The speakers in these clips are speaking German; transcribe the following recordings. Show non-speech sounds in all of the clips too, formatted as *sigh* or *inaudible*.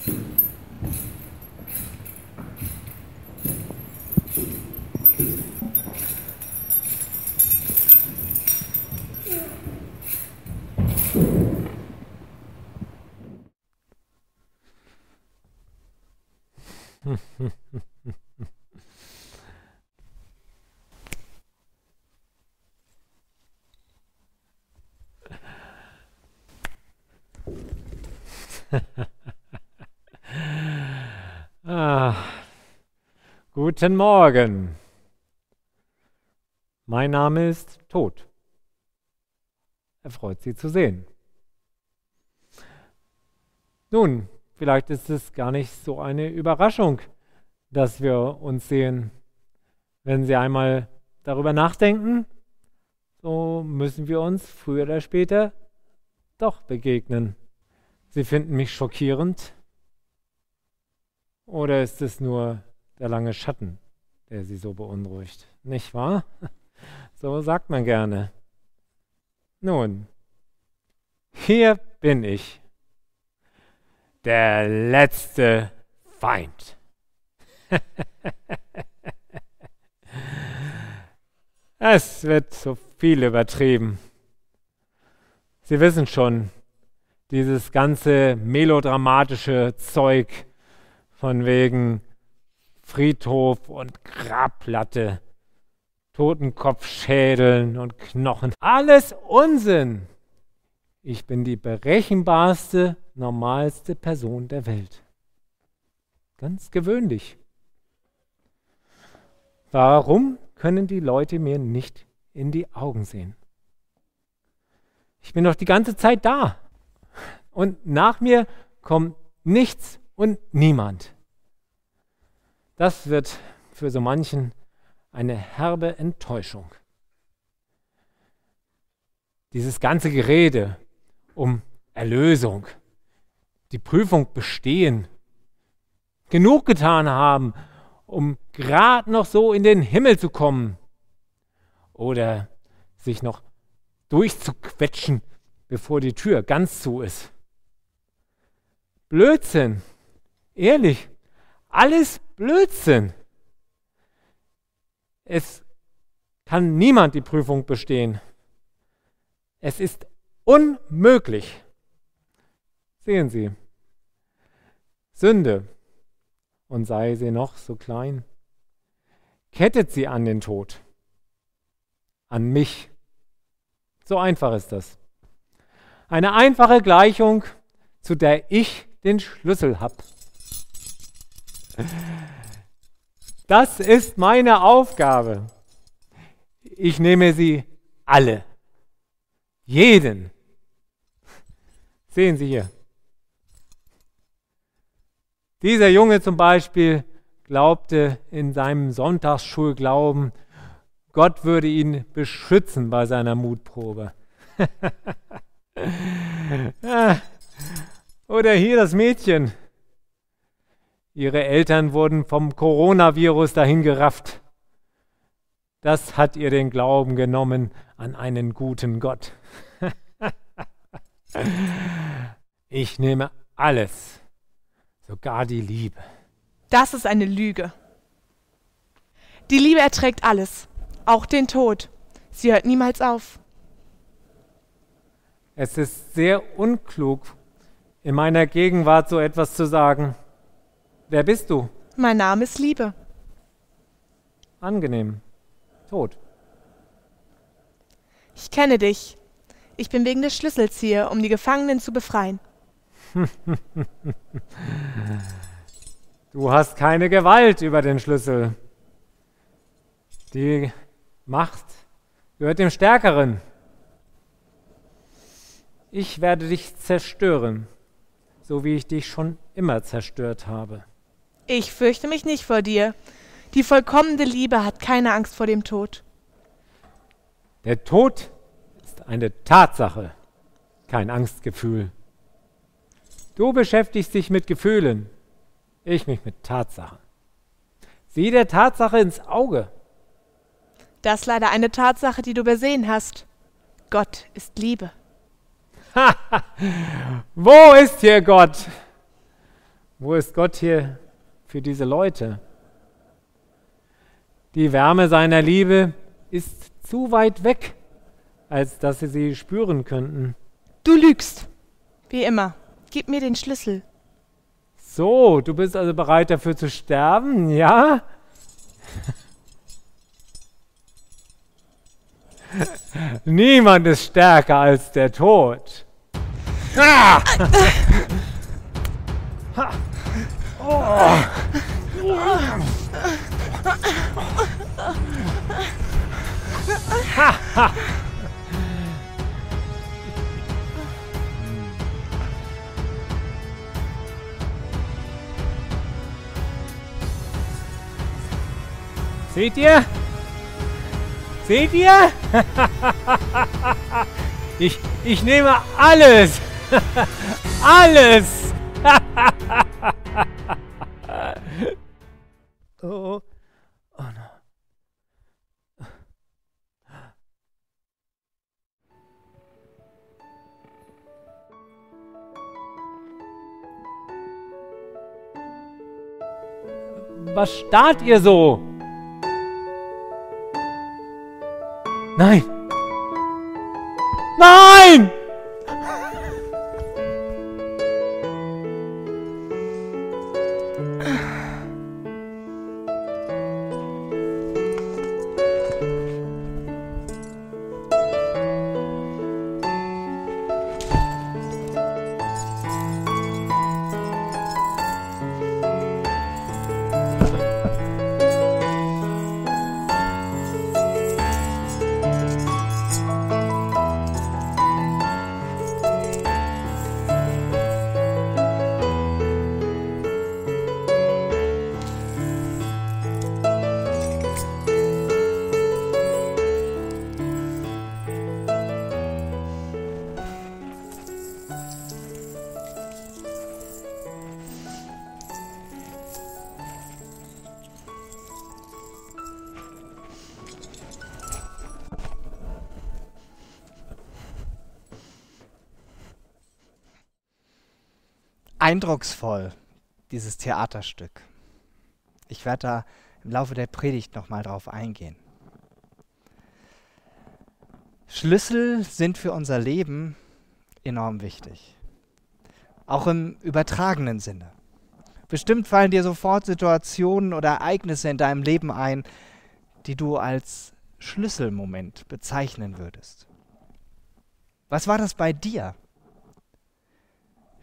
Ha *laughs* ha. Guten Morgen. Mein Name ist Tod. Er freut Sie zu sehen. Nun, vielleicht ist es gar nicht so eine Überraschung, dass wir uns sehen. Wenn Sie einmal darüber nachdenken, so müssen wir uns früher oder später doch begegnen. Sie finden mich schockierend? Oder ist es nur der lange Schatten, der Sie so beunruhigt? Nicht wahr? *laughs* So sagt man gerne. Nun, hier bin ich, der letzte Feind. *laughs* es wird so viel übertrieben. Sie wissen schon, dieses ganze melodramatische Zeug von wegen Friedhof und Grabplatte, Totenkopfschädeln und Knochen. Alles Unsinn. Ich bin die berechenbarste, normalste Person der Welt. Ganz gewöhnlich. Warum können die Leute mir nicht in die Augen sehen? Ich bin doch die ganze Zeit da. Und nach mir kommt nichts und niemand. Das wird für so manchen eine herbe Enttäuschung. Dieses ganze Gerede um Erlösung, die Prüfung bestehen, genug getan haben, um gerade noch so in den Himmel zu kommen oder sich noch durchzuquetschen, bevor die Tür ganz zu ist. Blödsinn. Ehrlich. Alles Blödsinn. Es kann niemand die Prüfung bestehen. Es ist unmöglich. Sehen Sie. Sünde, und sei sie noch so klein, kettet sie an den Tod. An mich. So einfach ist das. Eine einfache Gleichung, zu der ich den Schlüssel habe. Das ist meine Aufgabe. Ich nehme sie alle. Jeden. Sehen Sie hier. Dieser Junge zum Beispiel glaubte in seinem Sonntagsschulglauben, Gott würde ihn beschützen bei seiner Mutprobe. *laughs* Oder hier das Mädchen. Ihre Eltern wurden vom Coronavirus dahingerafft. Das hat ihr den Glauben genommen an einen guten Gott. *laughs* ich nehme alles, sogar die Liebe. Das ist eine Lüge. Die Liebe erträgt alles, auch den Tod. Sie hört niemals auf. Es ist sehr unklug, in meiner Gegenwart so etwas zu sagen. Wer bist du? Mein Name ist Liebe. Angenehm. Tod. Ich kenne dich. Ich bin wegen des Schlüssels hier, um die Gefangenen zu befreien. *laughs* du hast keine Gewalt über den Schlüssel. Die Macht gehört dem Stärkeren. Ich werde dich zerstören, so wie ich dich schon immer zerstört habe. Ich fürchte mich nicht vor dir. Die vollkommene Liebe hat keine Angst vor dem Tod. Der Tod ist eine Tatsache, kein Angstgefühl. Du beschäftigst dich mit Gefühlen, ich mich mit Tatsachen. Sieh der Tatsache ins Auge. Das ist leider eine Tatsache, die du übersehen hast. Gott ist Liebe. *laughs* Wo ist hier Gott? Wo ist Gott hier für diese Leute? Die Wärme seiner Liebe ist zu weit weg, als dass sie sie spüren könnten. Du lügst. Wie immer. Gib mir den Schlüssel. So, du bist also bereit dafür zu sterben, ja? *laughs* Niemand ist stärker als der Tod. Ah! Oh. Seht ihr? Seht ihr? ich, ich nehme alles. *laughs* alles. *laughs* Was starrt ihr so? Nein! Nein! Eindrucksvoll, dieses Theaterstück. Ich werde da im Laufe der Predigt nochmal drauf eingehen. Schlüssel sind für unser Leben enorm wichtig. Auch im übertragenen Sinne. Bestimmt fallen dir sofort Situationen oder Ereignisse in deinem Leben ein, die du als Schlüsselmoment bezeichnen würdest. Was war das bei dir?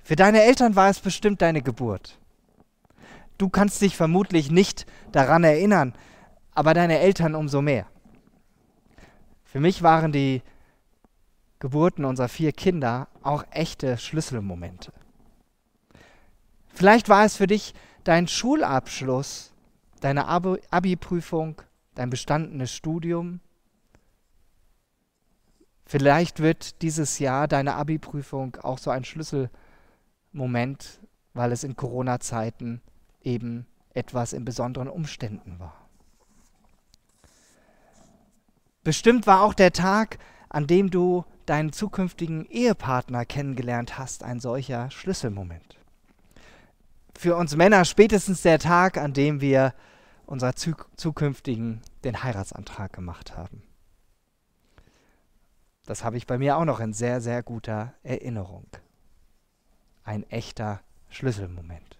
Für deine Eltern war es bestimmt deine Geburt. Du kannst dich vermutlich nicht daran erinnern, aber deine Eltern umso mehr. Für mich waren die Geburten unserer vier Kinder auch echte Schlüsselmomente. Vielleicht war es für dich dein Schulabschluss, deine Abi-Prüfung, dein bestandenes Studium. Vielleicht wird dieses Jahr deine Abi-Prüfung auch so ein Schlüsselmoment Moment, weil es in Corona-Zeiten eben etwas in besonderen Umständen war. Bestimmt war auch der Tag, an dem du deinen zukünftigen Ehepartner kennengelernt hast, ein solcher Schlüsselmoment. Für uns Männer spätestens der Tag, an dem wir unserer zukünftigen den Heiratsantrag gemacht haben. Das habe ich bei mir auch noch in sehr, sehr guter Erinnerung ein echter Schlüsselmoment.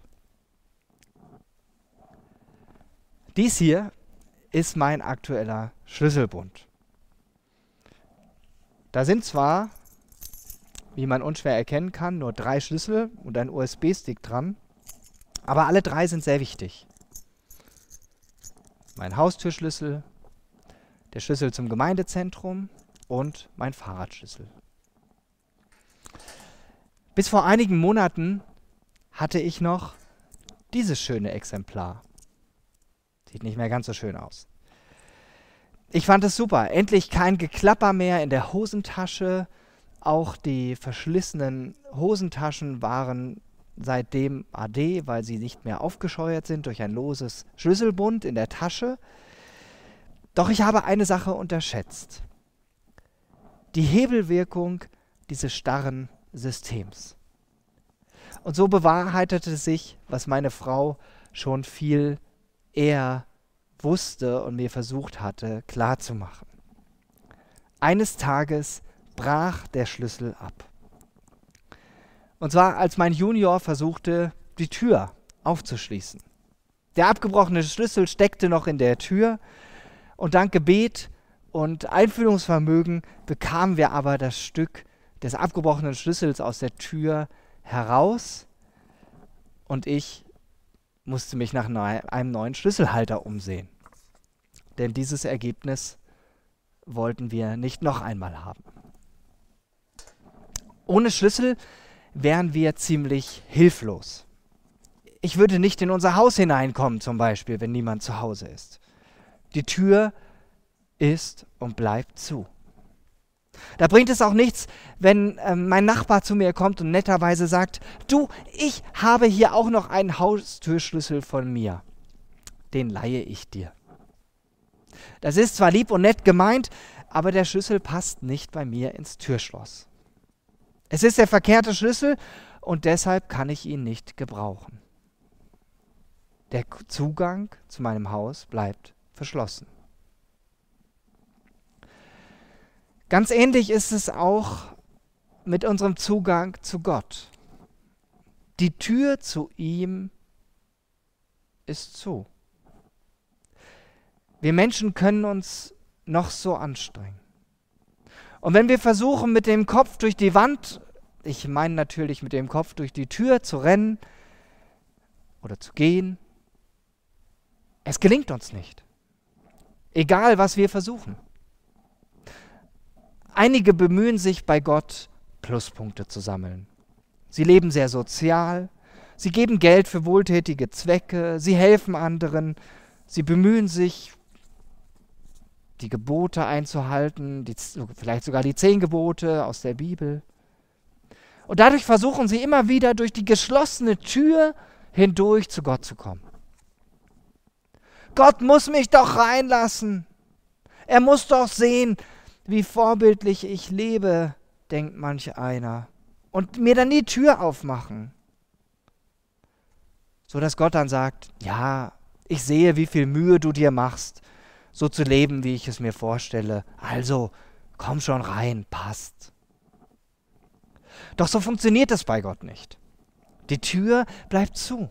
Dies hier ist mein aktueller Schlüsselbund. Da sind zwar, wie man unschwer erkennen kann, nur drei Schlüssel und ein USB-Stick dran, aber alle drei sind sehr wichtig. Mein Haustürschlüssel, der Schlüssel zum Gemeindezentrum und mein Fahrradschlüssel. Bis vor einigen Monaten hatte ich noch dieses schöne Exemplar. Sieht nicht mehr ganz so schön aus. Ich fand es super. Endlich kein Geklapper mehr in der Hosentasche. Auch die verschlissenen Hosentaschen waren seitdem AD, weil sie nicht mehr aufgescheuert sind durch ein loses Schlüsselbund in der Tasche. Doch ich habe eine Sache unterschätzt. Die Hebelwirkung dieses starren Systems. Und so bewahrheitete sich, was meine Frau schon viel eher wusste und mir versucht hatte klarzumachen. Eines Tages brach der Schlüssel ab. Und zwar als mein Junior versuchte, die Tür aufzuschließen. Der abgebrochene Schlüssel steckte noch in der Tür und dank Gebet und Einfühlungsvermögen bekamen wir aber das Stück des abgebrochenen Schlüssels aus der Tür heraus und ich musste mich nach einem neuen Schlüsselhalter umsehen. Denn dieses Ergebnis wollten wir nicht noch einmal haben. Ohne Schlüssel wären wir ziemlich hilflos. Ich würde nicht in unser Haus hineinkommen, zum Beispiel, wenn niemand zu Hause ist. Die Tür ist und bleibt zu. Da bringt es auch nichts, wenn äh, mein Nachbar zu mir kommt und netterweise sagt, du, ich habe hier auch noch einen Haustürschlüssel von mir. Den leihe ich dir. Das ist zwar lieb und nett gemeint, aber der Schlüssel passt nicht bei mir ins Türschloss. Es ist der verkehrte Schlüssel und deshalb kann ich ihn nicht gebrauchen. Der Zugang zu meinem Haus bleibt verschlossen. Ganz ähnlich ist es auch mit unserem Zugang zu Gott. Die Tür zu ihm ist zu. Wir Menschen können uns noch so anstrengen. Und wenn wir versuchen, mit dem Kopf durch die Wand, ich meine natürlich mit dem Kopf durch die Tür zu rennen oder zu gehen, es gelingt uns nicht. Egal, was wir versuchen. Einige bemühen sich bei Gott, Pluspunkte zu sammeln. Sie leben sehr sozial, sie geben Geld für wohltätige Zwecke, sie helfen anderen, sie bemühen sich, die Gebote einzuhalten, die, vielleicht sogar die zehn Gebote aus der Bibel. Und dadurch versuchen sie immer wieder durch die geschlossene Tür hindurch zu Gott zu kommen. Gott muss mich doch reinlassen. Er muss doch sehen, wie vorbildlich ich lebe, denkt manch einer. Und mir dann die Tür aufmachen. So dass Gott dann sagt, ja, ich sehe, wie viel Mühe du dir machst so zu leben, wie ich es mir vorstelle. Also, komm schon rein, passt. Doch so funktioniert es bei Gott nicht. Die Tür bleibt zu.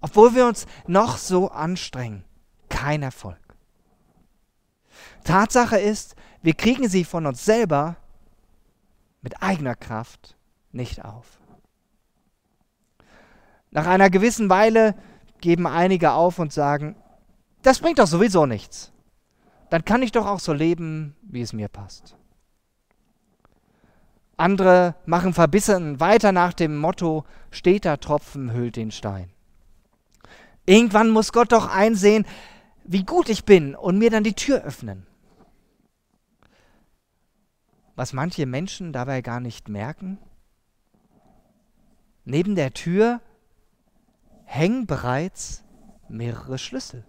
Obwohl wir uns noch so anstrengen, kein Erfolg. Tatsache ist, wir kriegen sie von uns selber mit eigener Kraft nicht auf. Nach einer gewissen Weile geben einige auf und sagen, das bringt doch sowieso nichts. Dann kann ich doch auch so leben, wie es mir passt. Andere machen verbissen weiter nach dem Motto, steter Tropfen hüllt den Stein. Irgendwann muss Gott doch einsehen, wie gut ich bin und mir dann die Tür öffnen. Was manche Menschen dabei gar nicht merken, neben der Tür hängen bereits mehrere Schlüssel.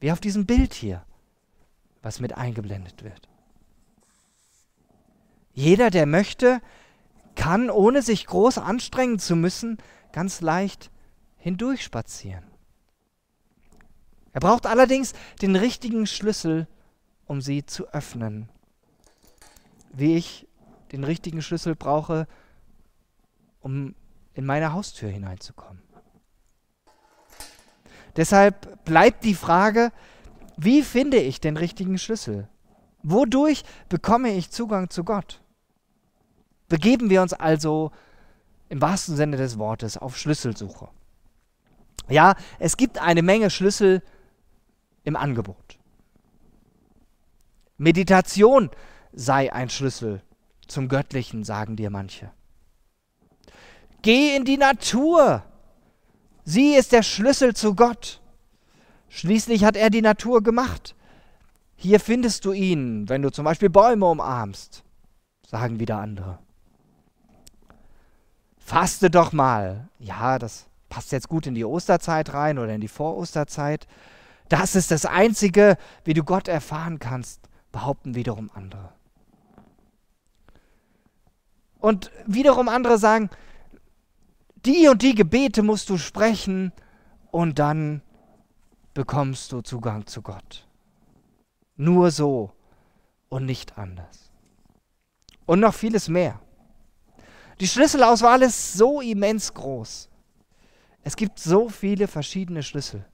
Wie auf diesem Bild hier, was mit eingeblendet wird. Jeder, der möchte, kann, ohne sich groß anstrengen zu müssen, ganz leicht hindurchspazieren. Er braucht allerdings den richtigen Schlüssel, um sie zu öffnen. Wie ich den richtigen Schlüssel brauche, um in meine Haustür hineinzukommen. Deshalb bleibt die Frage, wie finde ich den richtigen Schlüssel? Wodurch bekomme ich Zugang zu Gott? Begeben wir uns also im wahrsten Sinne des Wortes auf Schlüsselsuche. Ja, es gibt eine Menge Schlüssel im Angebot. Meditation sei ein Schlüssel zum Göttlichen, sagen dir manche. Geh in die Natur, Sie ist der Schlüssel zu Gott. Schließlich hat er die Natur gemacht. Hier findest du ihn, wenn du zum Beispiel Bäume umarmst, sagen wieder andere. Faste doch mal. Ja, das passt jetzt gut in die Osterzeit rein oder in die Vorosterzeit. Das ist das Einzige, wie du Gott erfahren kannst, behaupten wiederum andere. Und wiederum andere sagen, die und die Gebete musst du sprechen und dann bekommst du Zugang zu Gott. Nur so und nicht anders. Und noch vieles mehr. Die Schlüsselauswahl ist so immens groß. Es gibt so viele verschiedene Schlüssel.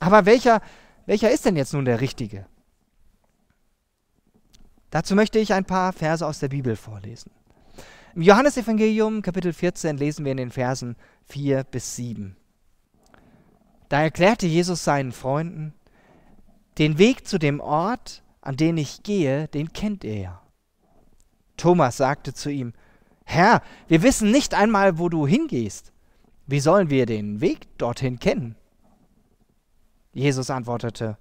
Aber welcher, welcher ist denn jetzt nun der richtige? Dazu möchte ich ein paar Verse aus der Bibel vorlesen. Im Johannesevangelium Kapitel 14 lesen wir in den Versen 4 bis 7. Da erklärte Jesus seinen Freunden, den Weg zu dem Ort, an den ich gehe, den kennt ihr ja. Thomas sagte zu ihm, Herr, wir wissen nicht einmal, wo du hingehst. Wie sollen wir den Weg dorthin kennen? Jesus antwortete,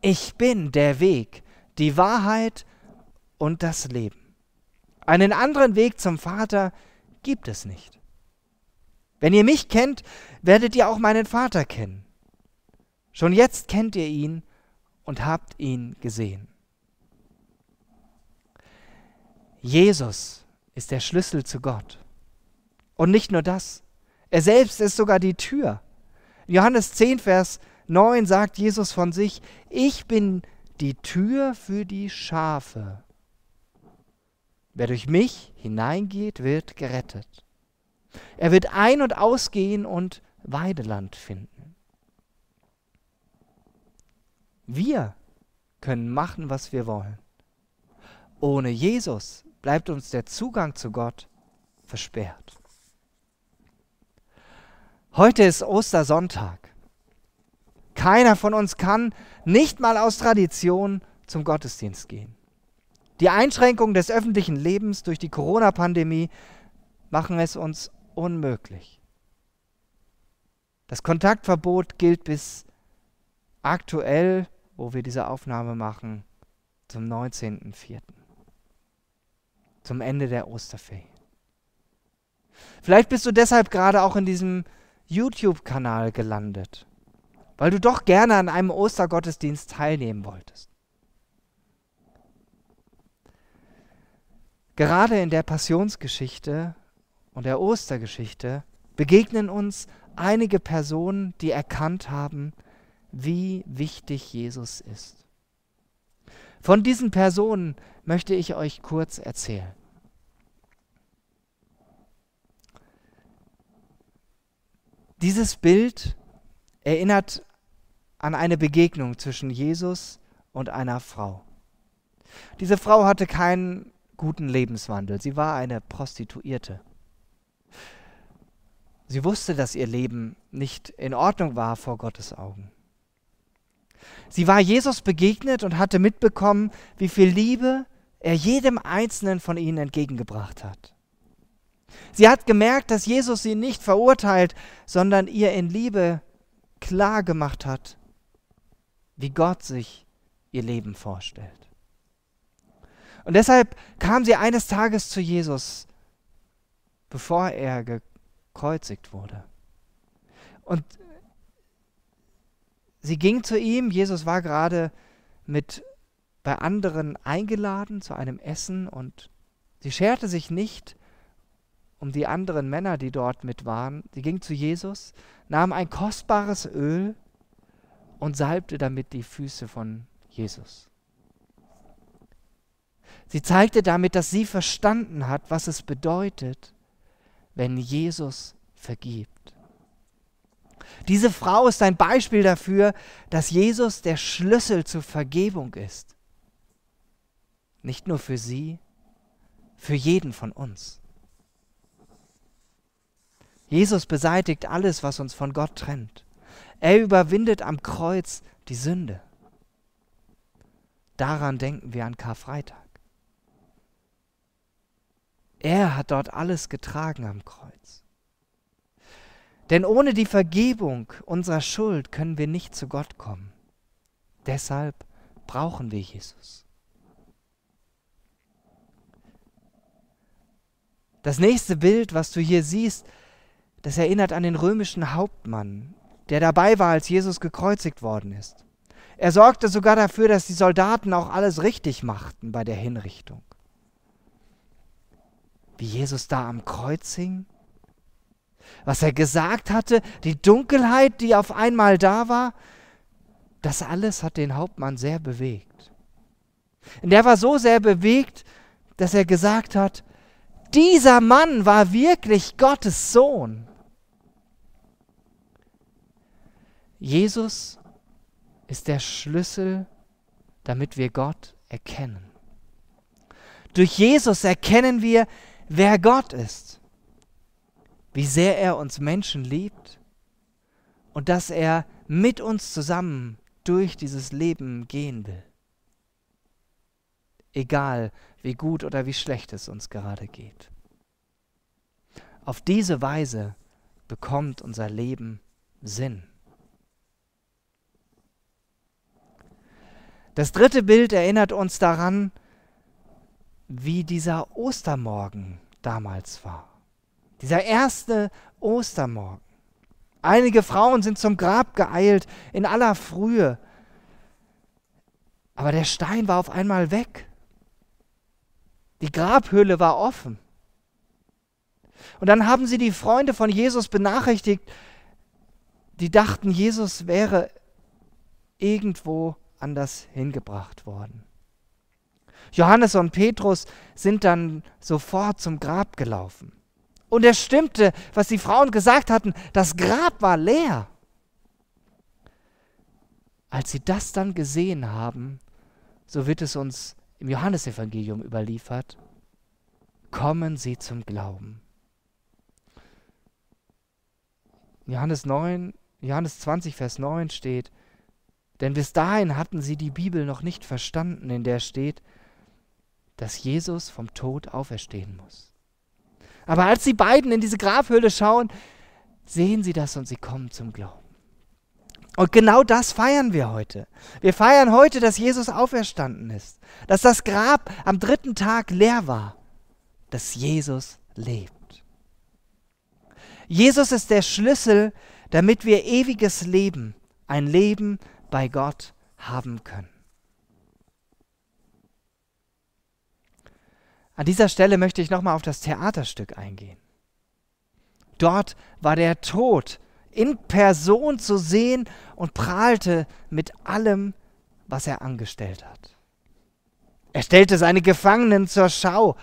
Ich bin der Weg, die Wahrheit und das Leben. Einen anderen Weg zum Vater gibt es nicht. Wenn ihr mich kennt, werdet ihr auch meinen Vater kennen. Schon jetzt kennt ihr ihn und habt ihn gesehen. Jesus ist der Schlüssel zu Gott. Und nicht nur das, er selbst ist sogar die Tür. Johannes 10, Vers 9 sagt Jesus von sich, ich bin die Tür für die Schafe. Wer durch mich hineingeht, wird gerettet. Er wird ein- und ausgehen und Weideland finden. Wir können machen, was wir wollen. Ohne Jesus bleibt uns der Zugang zu Gott versperrt. Heute ist Ostersonntag. Keiner von uns kann nicht mal aus Tradition zum Gottesdienst gehen. Die Einschränkungen des öffentlichen Lebens durch die Corona-Pandemie machen es uns unmöglich. Das Kontaktverbot gilt bis aktuell, wo wir diese Aufnahme machen, zum 19.04. Zum Ende der Osterferien. Vielleicht bist du deshalb gerade auch in diesem YouTube-Kanal gelandet, weil du doch gerne an einem Ostergottesdienst teilnehmen wolltest. Gerade in der Passionsgeschichte und der Ostergeschichte begegnen uns einige Personen, die erkannt haben, wie wichtig Jesus ist. Von diesen Personen möchte ich euch kurz erzählen. Dieses Bild erinnert an eine Begegnung zwischen Jesus und einer Frau. Diese Frau hatte keinen guten Lebenswandel. Sie war eine Prostituierte. Sie wusste, dass ihr Leben nicht in Ordnung war vor Gottes Augen. Sie war Jesus begegnet und hatte mitbekommen, wie viel Liebe er jedem Einzelnen von ihnen entgegengebracht hat. Sie hat gemerkt, dass Jesus sie nicht verurteilt, sondern ihr in Liebe klar gemacht hat, wie Gott sich ihr Leben vorstellt. Und deshalb kam sie eines Tages zu Jesus, bevor er gekreuzigt wurde. Und sie ging zu ihm, Jesus war gerade mit bei anderen eingeladen zu einem Essen und sie scherte sich nicht um die anderen Männer, die dort mit waren. Sie ging zu Jesus, nahm ein kostbares Öl und salbte damit die Füße von Jesus. Sie zeigte damit, dass sie verstanden hat, was es bedeutet, wenn Jesus vergibt. Diese Frau ist ein Beispiel dafür, dass Jesus der Schlüssel zur Vergebung ist. Nicht nur für sie, für jeden von uns. Jesus beseitigt alles, was uns von Gott trennt. Er überwindet am Kreuz die Sünde. Daran denken wir an Karfreitag. Er hat dort alles getragen am Kreuz. Denn ohne die Vergebung unserer Schuld können wir nicht zu Gott kommen. Deshalb brauchen wir Jesus. Das nächste Bild, was du hier siehst, das erinnert an den römischen Hauptmann, der dabei war, als Jesus gekreuzigt worden ist. Er sorgte sogar dafür, dass die Soldaten auch alles richtig machten bei der Hinrichtung. wie Jesus da am Kreuz hing? Was er gesagt hatte, die Dunkelheit, die auf einmal da war, das alles hat den Hauptmann sehr bewegt. Und der war so sehr bewegt, dass er gesagt hat, dieser Mann war wirklich Gottes Sohn. Jesus ist der Schlüssel, damit wir Gott erkennen. Durch Jesus erkennen wir, wer Gott ist, wie sehr er uns Menschen liebt und dass er mit uns zusammen durch dieses Leben gehen will. Egal, wie gut oder wie schlecht es uns gerade geht. Auf diese Weise bekommt unser Leben Sinn. Das dritte Bild erinnert uns daran, wie dieser Ostermorgen damals war. Dieser erste Ostermorgen. Einige Frauen sind zum Grab geeilt in aller Frühe. Aber der Stein war auf einmal weg. Die Grabhöhle war offen. Und dann haben sie die Freunde von Jesus benachrichtigt, die dachten, Jesus wäre irgendwo anders hingebracht worden. Johannes und Petrus sind dann sofort zum Grab gelaufen. Und es stimmte, was die Frauen gesagt hatten, das Grab war leer. Als sie das dann gesehen haben, so wird es uns im Johannesevangelium überliefert, kommen sie zum Glauben. Johannes 9, Johannes 20, Vers 9 steht, denn bis dahin hatten sie die Bibel noch nicht verstanden, in der steht, dass Jesus vom Tod auferstehen muss. Aber als die beiden in diese Grabhöhle schauen, sehen sie das und sie kommen zum Glauben. Und genau das feiern wir heute. Wir feiern heute, dass Jesus auferstanden ist, dass das Grab am dritten Tag leer war, dass Jesus lebt. Jesus ist der Schlüssel, damit wir ewiges Leben, ein Leben bei Gott haben können. An dieser Stelle möchte ich nochmal auf das Theaterstück eingehen. Dort war der Tod in Person zu sehen und prahlte mit allem, was er angestellt hat. Er stellte seine Gefangenen zur Schau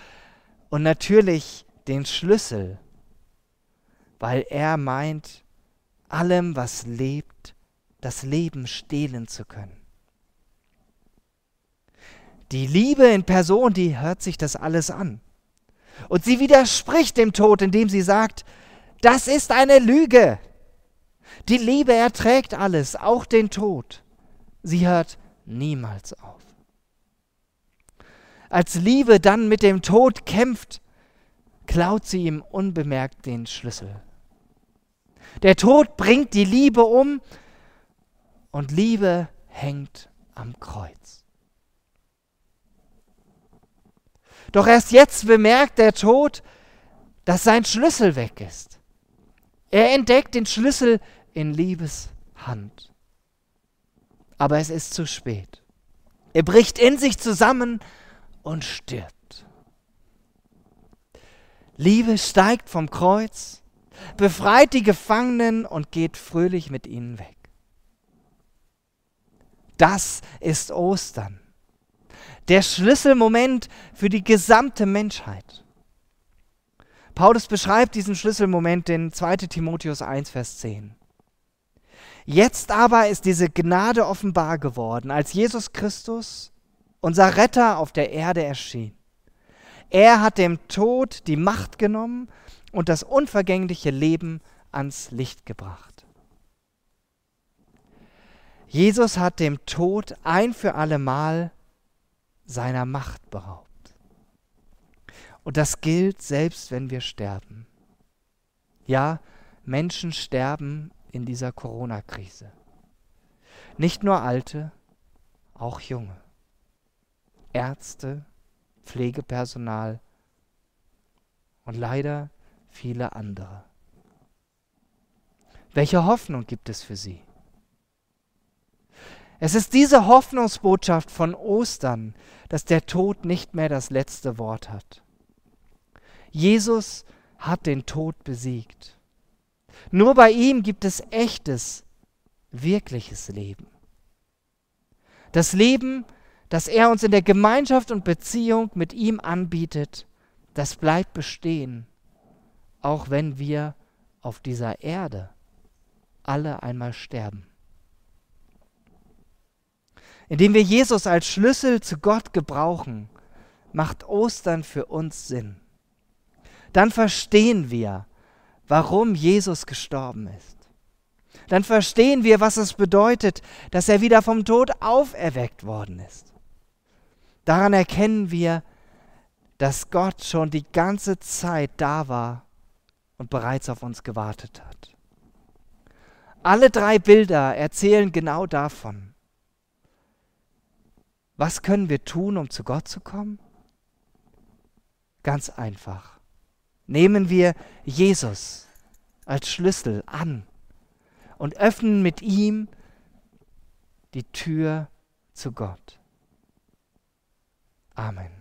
und natürlich den Schlüssel, weil er meint, allem, was lebt, das Leben stehlen zu können. Die Liebe in Person, die hört sich das alles an. Und sie widerspricht dem Tod, indem sie sagt, das ist eine Lüge. Die Liebe erträgt alles, auch den Tod. Sie hört niemals auf. Als Liebe dann mit dem Tod kämpft, klaut sie ihm unbemerkt den Schlüssel. Der Tod bringt die Liebe um und Liebe hängt am Kreuz. Doch erst jetzt bemerkt der Tod, dass sein Schlüssel weg ist. Er entdeckt den Schlüssel in Liebes Hand. Aber es ist zu spät. Er bricht in sich zusammen und stirbt. Liebe steigt vom Kreuz, befreit die Gefangenen und geht fröhlich mit ihnen weg. Das ist Ostern. Der Schlüsselmoment für die gesamte Menschheit. Paulus beschreibt diesen Schlüsselmoment in 2 Timotheus 1, Vers 10. Jetzt aber ist diese Gnade offenbar geworden, als Jesus Christus, unser Retter, auf der Erde erschien. Er hat dem Tod die Macht genommen und das unvergängliche Leben ans Licht gebracht. Jesus hat dem Tod ein für allemal seiner Macht beraubt. Und das gilt selbst, wenn wir sterben. Ja, Menschen sterben in dieser Corona-Krise. Nicht nur Alte, auch Junge. Ärzte, Pflegepersonal und leider viele andere. Welche Hoffnung gibt es für sie? Es ist diese Hoffnungsbotschaft von Ostern, dass der Tod nicht mehr das letzte Wort hat. Jesus hat den Tod besiegt. Nur bei ihm gibt es echtes, wirkliches Leben. Das Leben, das er uns in der Gemeinschaft und Beziehung mit ihm anbietet, das bleibt bestehen, auch wenn wir auf dieser Erde alle einmal sterben. Indem wir Jesus als Schlüssel zu Gott gebrauchen, macht Ostern für uns Sinn. Dann verstehen wir, warum Jesus gestorben ist. Dann verstehen wir, was es bedeutet, dass er wieder vom Tod auferweckt worden ist. Daran erkennen wir, dass Gott schon die ganze Zeit da war und bereits auf uns gewartet hat. Alle drei Bilder erzählen genau davon. Was können wir tun, um zu Gott zu kommen? Ganz einfach. Nehmen wir Jesus als Schlüssel an und öffnen mit ihm die Tür zu Gott. Amen.